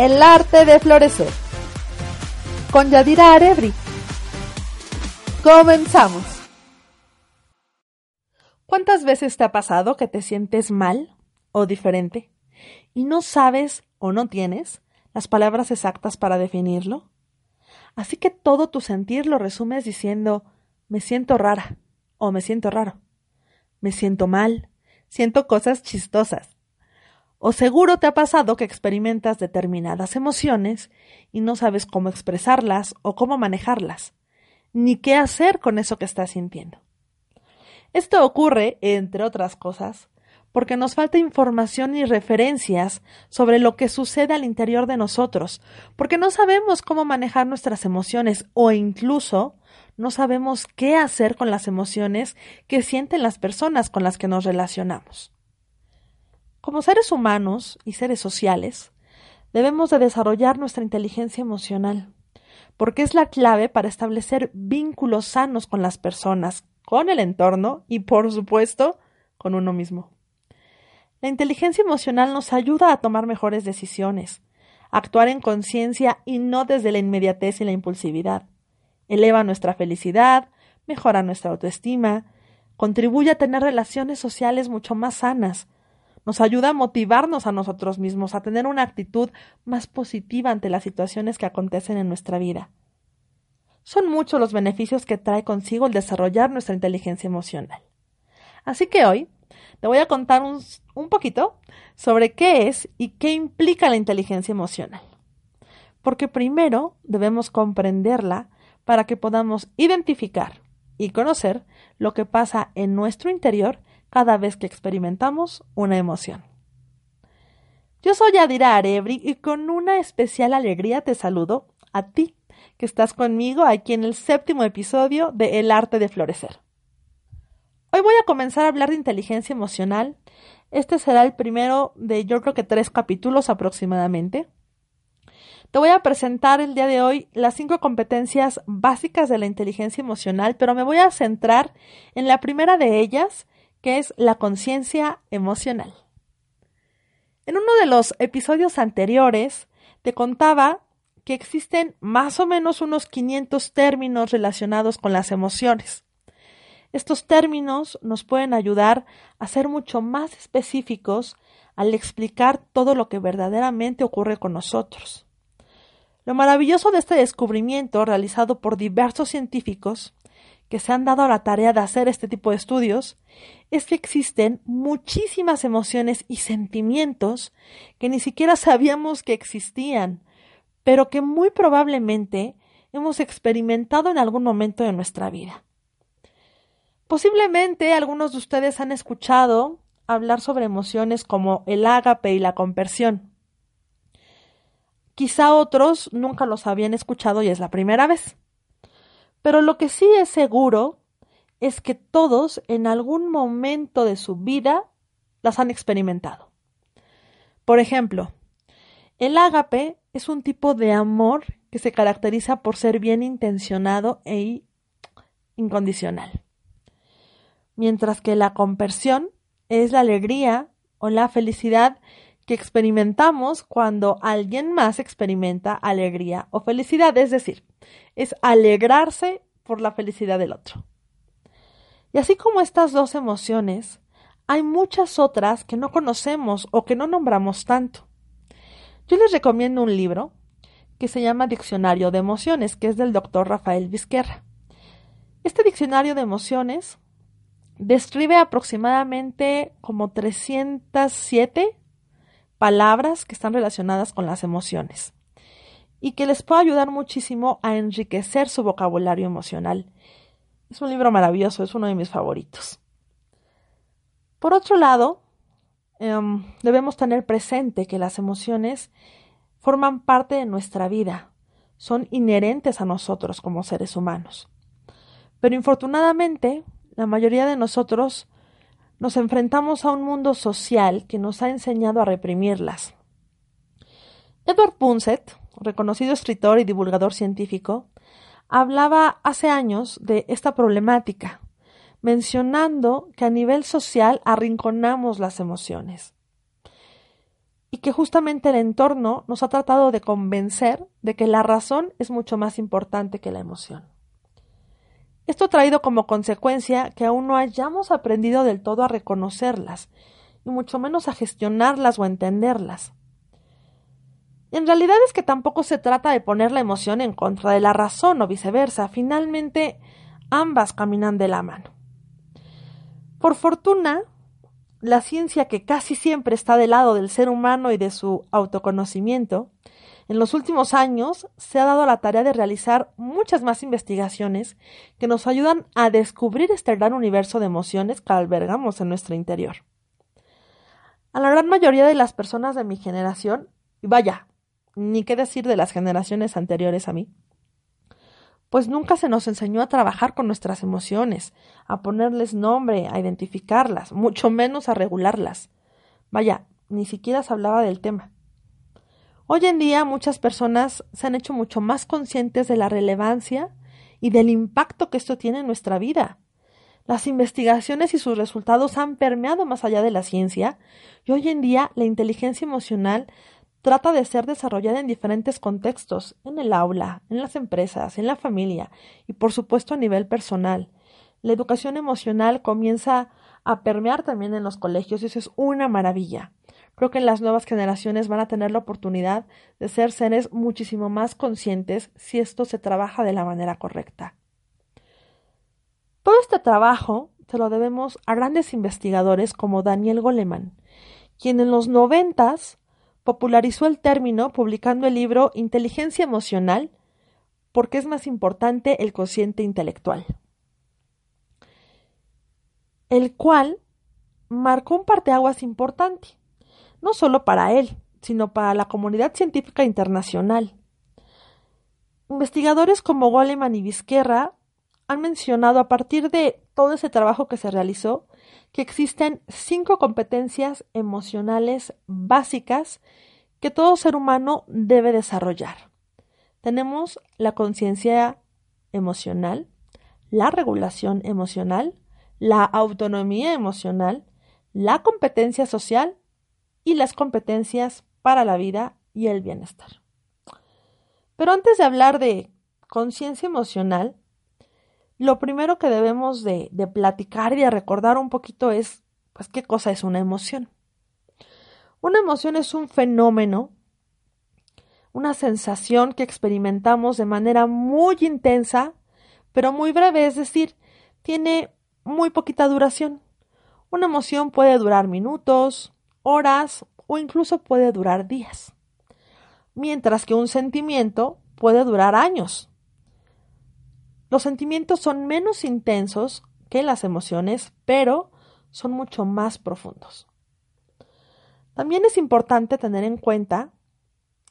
El arte de florecer. Con Yadira Arebri. Comenzamos. ¿Cuántas veces te ha pasado que te sientes mal o diferente y no sabes o no tienes las palabras exactas para definirlo? Así que todo tu sentir lo resumes diciendo me siento rara o me siento raro. Me siento mal, siento cosas chistosas. O seguro te ha pasado que experimentas determinadas emociones y no sabes cómo expresarlas o cómo manejarlas, ni qué hacer con eso que estás sintiendo. Esto ocurre, entre otras cosas, porque nos falta información y referencias sobre lo que sucede al interior de nosotros, porque no sabemos cómo manejar nuestras emociones o incluso no sabemos qué hacer con las emociones que sienten las personas con las que nos relacionamos. Como seres humanos y seres sociales, debemos de desarrollar nuestra inteligencia emocional, porque es la clave para establecer vínculos sanos con las personas, con el entorno y, por supuesto, con uno mismo. La inteligencia emocional nos ayuda a tomar mejores decisiones, actuar en conciencia y no desde la inmediatez y la impulsividad. Eleva nuestra felicidad, mejora nuestra autoestima, contribuye a tener relaciones sociales mucho más sanas, nos ayuda a motivarnos a nosotros mismos, a tener una actitud más positiva ante las situaciones que acontecen en nuestra vida. Son muchos los beneficios que trae consigo el desarrollar nuestra inteligencia emocional. Así que hoy te voy a contar un, poquito sobre qué es y qué implica la inteligencia emocional. Porque primero debemos comprenderla para que podamos identificar y conocer lo que pasa en nuestro interior cada vez que experimentamos una emoción. Yo soy Adira Arebri y con una especial alegría te saludo a ti que estás conmigo aquí en el séptimo episodio de El arte de florecer. Hoy voy a comenzar a hablar de inteligencia emocional. Este será el primero de yo creo que tres capítulos aproximadamente. Te voy a presentar el día de hoy las cinco competencias básicas de la inteligencia emocional, pero me voy a centrar en la primera de ellas, que es la conciencia emocional. En uno de los episodios anteriores te contaba que existen más o menos unos 500 términos relacionados con las emociones. Estos términos nos pueden ayudar a ser mucho más específicos al explicar todo lo que verdaderamente ocurre con nosotros. Lo maravilloso de este descubrimiento realizado por diversos científicos que se han dado a la tarea de hacer este tipo de estudios es que existen muchísimas emociones y sentimientos que ni siquiera sabíamos que existían, pero que muy probablemente hemos experimentado en algún momento de nuestra vida. Posiblemente algunos de ustedes han escuchado hablar sobre emociones como el ágape y la compersión. Quizá otros nunca los habían escuchado y es la primera vez. Pero lo que sí es seguro es que todos en algún momento de su vida las han experimentado. Por ejemplo, el ágape es un tipo de amor que se caracteriza por ser bien intencionado e incondicional. Mientras que la compersión es la alegría o la felicidad que experimentamos cuando alguien más experimenta alegría o felicidad, es decir, es alegrarse por la felicidad del otro. Y así como estas dos emociones, hay muchas otras que no conocemos o que no nombramos tanto. Yo les recomiendo un libro que se llama Diccionario de Emociones, que es del doctor Rafael Vizquerra. Este diccionario de emociones describe aproximadamente como 307 palabras que están relacionadas con las emociones y que les puede ayudar muchísimo a enriquecer su vocabulario emocional. Es un libro maravilloso, es uno de mis favoritos. Por otro lado, em, debemos tener presente que las emociones forman parte de nuestra vida, son inherentes a nosotros como seres humanos. Pero infortunadamente, la mayoría de nosotros nos enfrentamos a un mundo social que nos ha enseñado a reprimirlas. Edward Punset, reconocido escritor y divulgador científico, hablaba hace años de esta problemática, mencionando que a nivel social arrinconamos las emociones. y que justamente el entorno nos ha tratado de convencer de que la razón es mucho más importante que la emoción. Esto ha traído como consecuencia que aún no hayamos aprendido del todo a reconocerlas, y mucho menos a gestionarlas o entenderlas. En realidad es que tampoco se trata de poner la emoción en contra de la razón o viceversa, finalmente ambas caminan de la mano. Por fortuna, la ciencia que casi siempre está del lado del ser humano y de su autoconocimiento, en los últimos años se ha dado la tarea de realizar muchas más investigaciones que nos ayudan a descubrir este gran universo de emociones que albergamos en nuestro interior. A la gran mayoría de las personas de mi generación, y vaya, ni qué decir de las generaciones anteriores a mí, pues nunca se nos enseñó a trabajar con nuestras emociones, a ponerles nombre, a identificarlas, mucho menos a regularlas. Vaya, ni siquiera se hablaba del tema. Hoy en día muchas personas se han hecho mucho más conscientes de la relevancia y del impacto que esto tiene en nuestra vida. Las investigaciones y sus resultados han permeado más allá de la ciencia y hoy en día la inteligencia emocional trata de ser desarrollada en diferentes contextos, en el aula, en las empresas, en la familia y por supuesto a nivel personal. La educación emocional comienza a permear también en los colegios y eso es una maravilla. Creo que las nuevas generaciones van a tener la oportunidad de ser seres muchísimo más conscientes si esto se trabaja de la manera correcta. Todo este trabajo se lo debemos a grandes investigadores como Daniel Goleman, quien en los noventas popularizó el término publicando el libro Inteligencia Emocional, porque es más importante el cociente intelectual, el cual marcó un parteaguas importante, no solo para él, sino para la comunidad científica internacional. Investigadores como Goleman y Vizquerra han mencionado a partir de todo ese trabajo que se realizó que existen cinco competencias emocionales básicas que todo ser humano debe desarrollar. Tenemos la conciencia emocional, la regulación emocional, la autonomía emocional, la competencia social y las competencias para la vida y el bienestar. Pero antes de hablar de conciencia emocional, lo primero que debemos de, platicar y de recordar un poquito es, pues, qué cosa es una emoción. Una emoción es un fenómeno, una sensación que experimentamos de manera muy intensa, pero muy breve, es decir, tiene muy poquita duración. Una emoción puede durar minutos, horas o incluso puede durar días, mientras que un sentimiento puede durar años. Los sentimientos son menos intensos que las emociones, pero son mucho más profundos. También es importante tener en cuenta,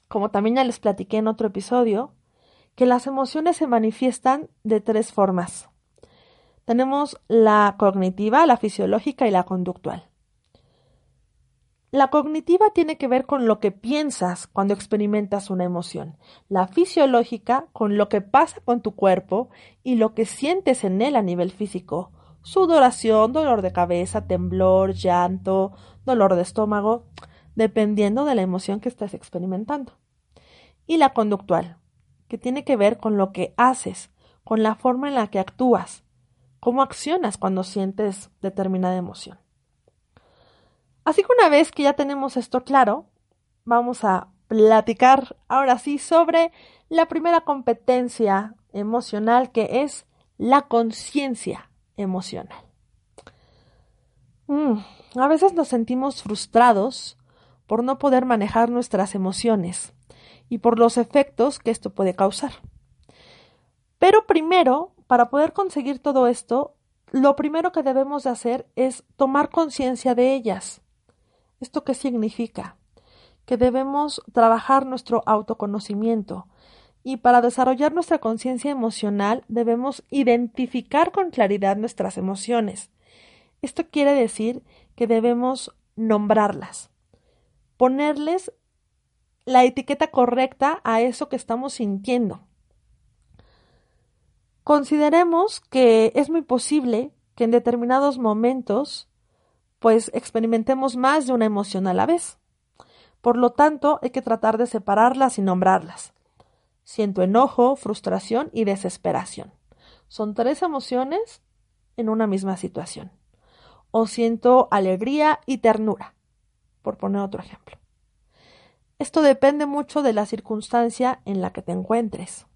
como también ya les platiqué en otro episodio, que las emociones se manifiestan de tres formas. Tenemos la cognitiva, la fisiológica y la conductual. La cognitiva tiene que ver con lo que piensas cuando experimentas una emoción. La fisiológica con lo que pasa con tu cuerpo y lo que sientes en él a nivel físico. Sudoración, dolor de cabeza, temblor, llanto, dolor de estómago, dependiendo de la emoción que estés experimentando. Y la conductual, que tiene que ver con lo que haces, con la forma en la que actúas, cómo accionas cuando sientes determinada emoción. Así que una vez que ya tenemos esto claro, vamos a platicar ahora sí sobre la primera competencia emocional que es la conciencia emocional. Mm, a veces nos sentimos frustrados por no poder manejar nuestras emociones y por los efectos que esto puede causar. Pero primero, para poder conseguir todo esto, lo primero que debemos de hacer es tomar conciencia de ellas. ¿Esto qué significa? Que debemos trabajar nuestro autoconocimiento y para desarrollar nuestra conciencia emocional debemos identificar con claridad nuestras emociones. Esto quiere decir que debemos nombrarlas, ponerles la etiqueta correcta a eso que estamos sintiendo. Consideremos que es muy posible que en determinados momentos pues experimentemos más de una emoción a la vez. Por lo tanto, hay que tratar de separarlas y nombrarlas. Siento enojo, frustración y desesperación. Son tres emociones en una misma situación. O siento alegría y ternura, por poner otro ejemplo. Esto depende mucho de la circunstancia en la que te encuentres.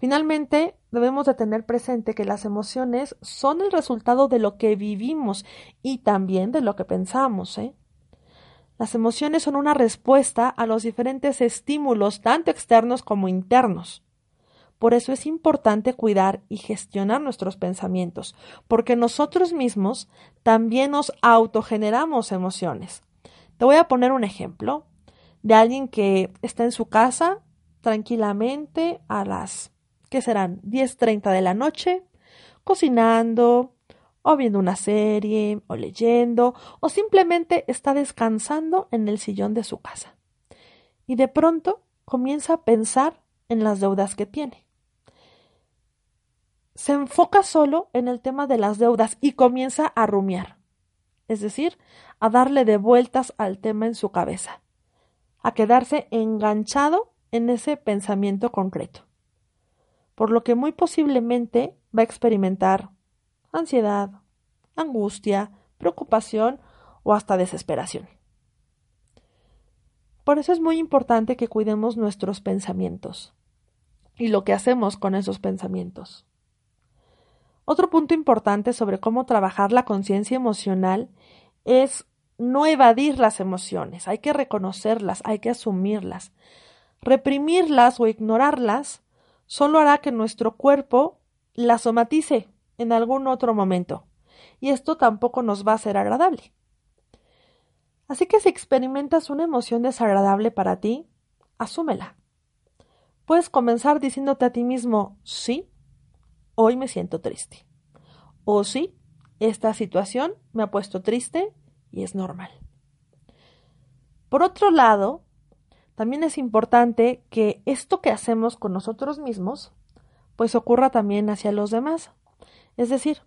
Finalmente, debemos de tener presente que las emociones son el resultado de lo que vivimos y también de lo que pensamos. ¿eh? Las emociones son una respuesta a los diferentes estímulos, tanto externos como internos. Por eso es importante cuidar y gestionar nuestros pensamientos, porque nosotros mismos también nos autogeneramos emociones. Te voy a poner un ejemplo de alguien que está en su casa tranquilamente a las, ¿qué serán? 10.30 de la noche, cocinando, o viendo una serie, o leyendo, o simplemente está descansando en el sillón de su casa. Y de pronto comienza a pensar en las deudas que tiene. Se enfoca solo en el tema de las deudas y comienza a rumiar, es decir, a darle de vueltas al tema en su cabeza, a quedarse enganchado en ese pensamiento concreto, por lo que muy posiblemente va a experimentar ansiedad, angustia, preocupación o hasta desesperación. Por eso es muy importante que cuidemos nuestros pensamientos y lo que hacemos con esos pensamientos. Otro punto importante sobre cómo trabajar la conciencia emocional es no evadir las emociones, hay que reconocerlas, hay que asumirlas. Reprimirlas o ignorarlas solo hará que nuestro cuerpo las somatice en algún otro momento, y esto tampoco nos va a ser agradable. Así que si experimentas una emoción desagradable para ti, asúmela. Puedes comenzar diciéndote a ti mismo, sí, hoy me siento triste. O sí, esta situación me ha puesto triste y es normal. Por otro lado, también es importante que esto que hacemos con nosotros mismos, pues ocurra también hacia los demás. Es decir,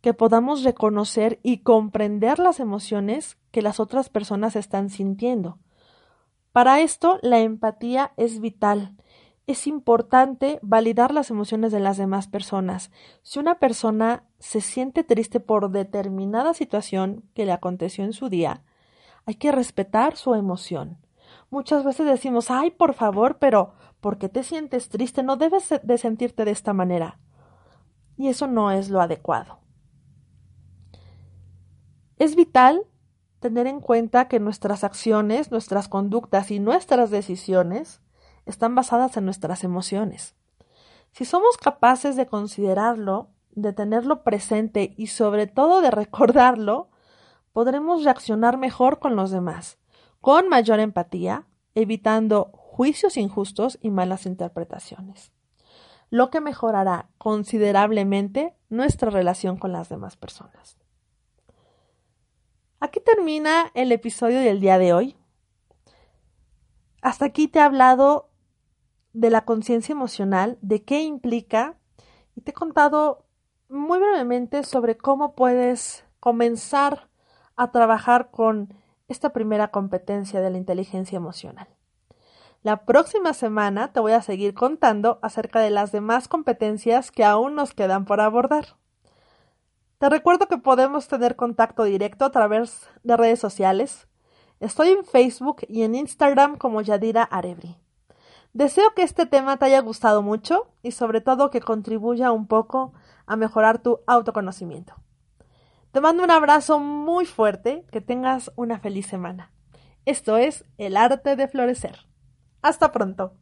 que podamos reconocer y comprender las emociones que las otras personas están sintiendo. Para esto, la empatía es vital. Es importante validar las emociones de las demás personas. Si una persona se siente triste por determinada situación que le aconteció en su día, hay que respetar su emoción. Muchas veces decimos, ay, por favor, pero ¿por qué te sientes triste? No debes de sentirte de esta manera y eso no es lo adecuado. Es vital tener en cuenta que nuestras acciones, nuestras conductas y nuestras decisiones están basadas en nuestras emociones. Si somos capaces de considerarlo, de tenerlo presente y sobre todo de recordarlo, podremos reaccionar mejor con los demás, con mayor empatía, evitando juicios injustos y malas interpretaciones lo que mejorará considerablemente nuestra relación con las demás personas. Aquí termina el episodio del día de hoy. Hasta aquí te he hablado de la conciencia emocional, de qué implica y te he contado muy brevemente sobre cómo puedes comenzar a trabajar con esta primera competencia de la inteligencia emocional. La próxima semana te voy a seguir contando acerca de las demás competencias que aún nos quedan por abordar. Te recuerdo que podemos tener contacto directo a través de redes sociales. Estoy en Facebook y en Instagram como Yadira Arebri. Deseo que este tema te haya gustado mucho y sobre todo que contribuya un poco a mejorar tu autoconocimiento. Te mando un abrazo muy fuerte, que tengas una feliz semana. Esto es El arte de florecer. Hasta pronto.